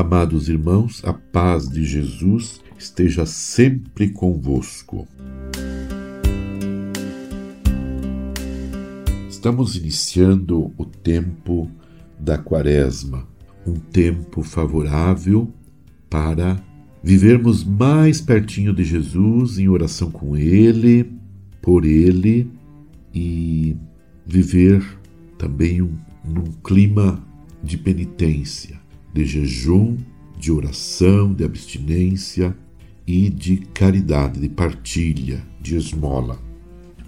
Amados irmãos, a paz de Jesus esteja sempre convosco. Estamos iniciando o tempo da Quaresma, um tempo favorável para vivermos mais pertinho de Jesus em oração com Ele, por Ele e viver também um, num clima de penitência, de jejum, de oração, de abstinência e de caridade, de partilha, de esmola.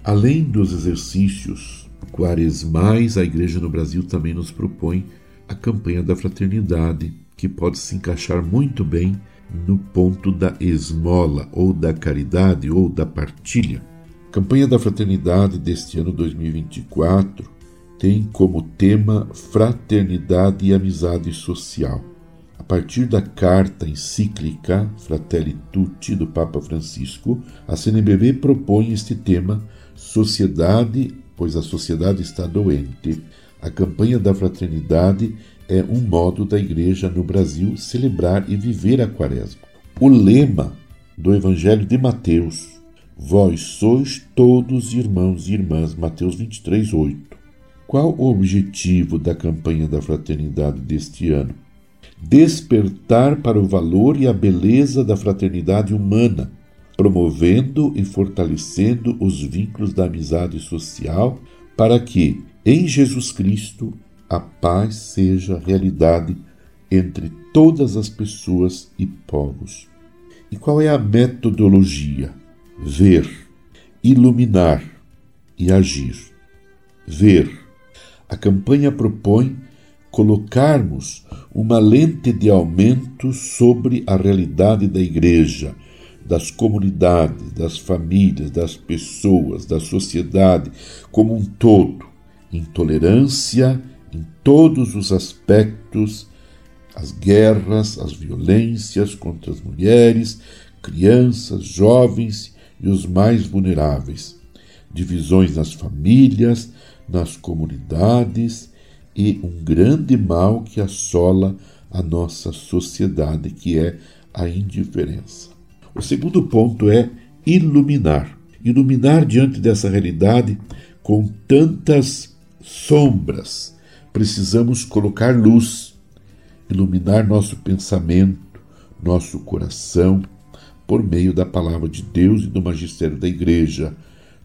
Além dos exercícios quaresmais, a Igreja no Brasil também nos propõe a campanha da fraternidade, que pode se encaixar muito bem no ponto da esmola, ou da caridade, ou da partilha. A campanha da fraternidade deste ano 2024 tem como tema fraternidade e amizade social. A partir da carta encíclica Fratelli Tutti do Papa Francisco, a CNBB propõe este tema Sociedade, pois a sociedade está doente. A campanha da fraternidade é um modo da Igreja no Brasil celebrar e viver a Quaresma. O lema do Evangelho de Mateus, Vós sois todos irmãos e irmãs, Mateus 23, 8. Qual o objetivo da campanha da fraternidade deste ano? Despertar para o valor e a beleza da fraternidade humana, promovendo e fortalecendo os vínculos da amizade social, para que, em Jesus Cristo, a paz seja realidade entre todas as pessoas e povos. E qual é a metodologia? Ver, iluminar e agir. Ver. A campanha propõe colocarmos uma lente de aumento sobre a realidade da igreja, das comunidades, das famílias, das pessoas, da sociedade como um todo. Intolerância em todos os aspectos, as guerras, as violências contra as mulheres, crianças, jovens e os mais vulneráveis, divisões nas famílias, nas comunidades e um grande mal que assola a nossa sociedade, que é a indiferença. O segundo ponto é iluminar. Iluminar diante dessa realidade com tantas sombras, precisamos colocar luz, iluminar nosso pensamento, nosso coração, por meio da palavra de Deus e do magistério da Igreja,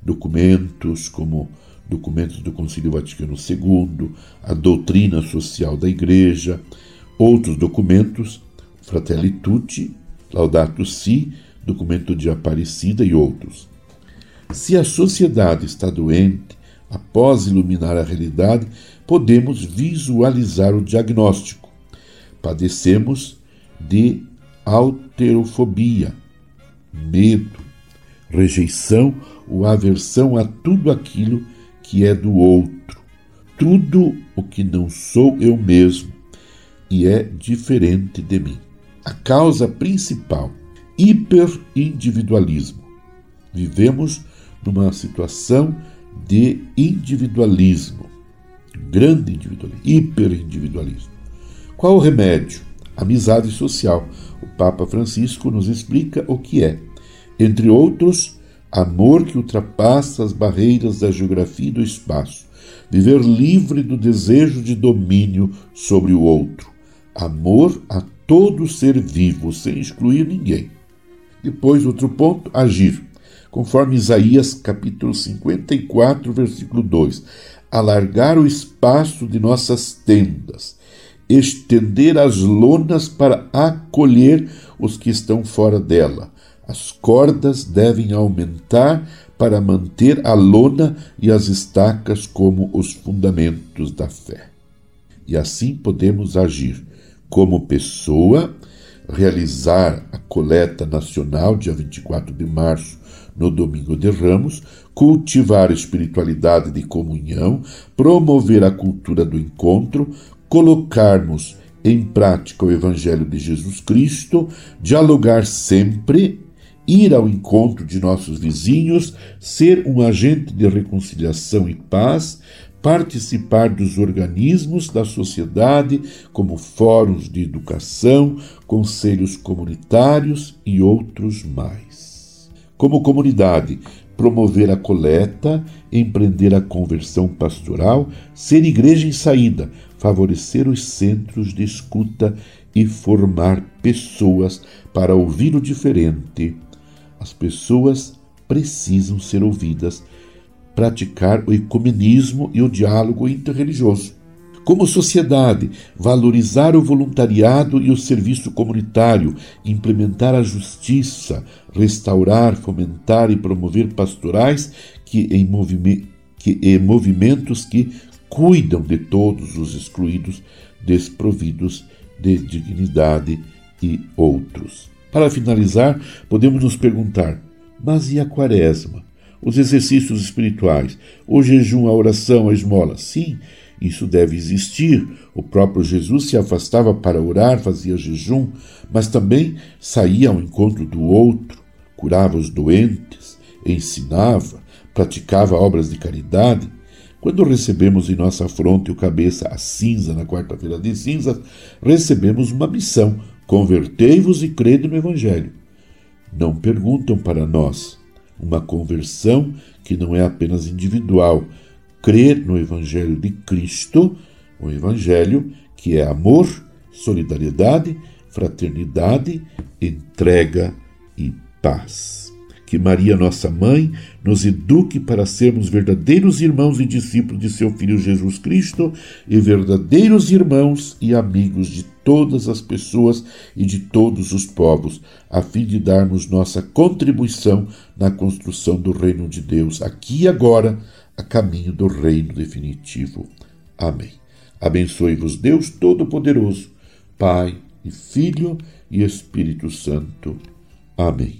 documentos como documentos do Concílio Vaticano II, a doutrina social da Igreja, outros documentos, Fratelli Tutti, Laudato Si, documento de Aparecida e outros. Se a sociedade está doente, após iluminar a realidade, podemos visualizar o diagnóstico. Padecemos de alterofobia, medo, rejeição ou aversão a tudo aquilo que é do outro, tudo o que não sou eu mesmo e é diferente de mim. A causa principal, hiperindividualismo. Vivemos numa situação de individualismo grande individualismo, hiperindividualismo. Qual o remédio? Amizade social. O Papa Francisco nos explica o que é. Entre outros, amor que ultrapassa as barreiras da geografia e do espaço. Viver livre do desejo de domínio sobre o outro. Amor a todo ser vivo, sem excluir ninguém. Depois, outro ponto, agir. Conforme Isaías capítulo 54, versículo 2 alargar o espaço de nossas tendas, estender as lonas para acolher os que estão fora dela. As cordas devem aumentar para manter a lona e as estacas como os fundamentos da fé. E assim podemos agir como pessoa, realizar a coleta nacional, dia 24 de março, no Domingo de Ramos, cultivar a espiritualidade de comunhão, promover a cultura do encontro, colocarmos em prática o Evangelho de Jesus Cristo, dialogar sempre, ir ao encontro de nossos vizinhos, ser um agente de reconciliação e paz, participar dos organismos da sociedade, como fóruns de educação, conselhos comunitários e outros mais. Como comunidade, promover a coleta, empreender a conversão pastoral, ser igreja em saída, favorecer os centros de escuta e formar pessoas para ouvir o diferente. As pessoas precisam ser ouvidas praticar o ecumenismo e o diálogo interreligioso. Como sociedade, valorizar o voluntariado e o serviço comunitário, implementar a justiça, restaurar, fomentar e promover pastorais que em, movime que, em movimentos que cuidam de todos os excluídos, desprovidos de dignidade e outros. Para finalizar, podemos nos perguntar: mas e a quaresma? os exercícios espirituais, o jejum, a oração, a esmola. Sim, isso deve existir. O próprio Jesus se afastava para orar, fazia jejum, mas também saía ao encontro do outro, curava os doentes, ensinava, praticava obras de caridade. Quando recebemos em nossa fronte o cabeça a cinza na quarta-feira de cinzas, recebemos uma missão: convertei-vos e crede no Evangelho. Não perguntam para nós, uma conversão que não é apenas individual. Crer no Evangelho de Cristo, o Evangelho que é amor, solidariedade, fraternidade, entrega e paz. Que Maria, nossa mãe, nos eduque para sermos verdadeiros irmãos e discípulos de seu Filho Jesus Cristo e verdadeiros irmãos e amigos de todas as pessoas e de todos os povos, a fim de darmos nossa contribuição na construção do reino de Deus, aqui e agora, a caminho do reino definitivo. Amém. Abençoe-vos, Deus Todo-Poderoso, Pai e Filho e Espírito Santo. Amém.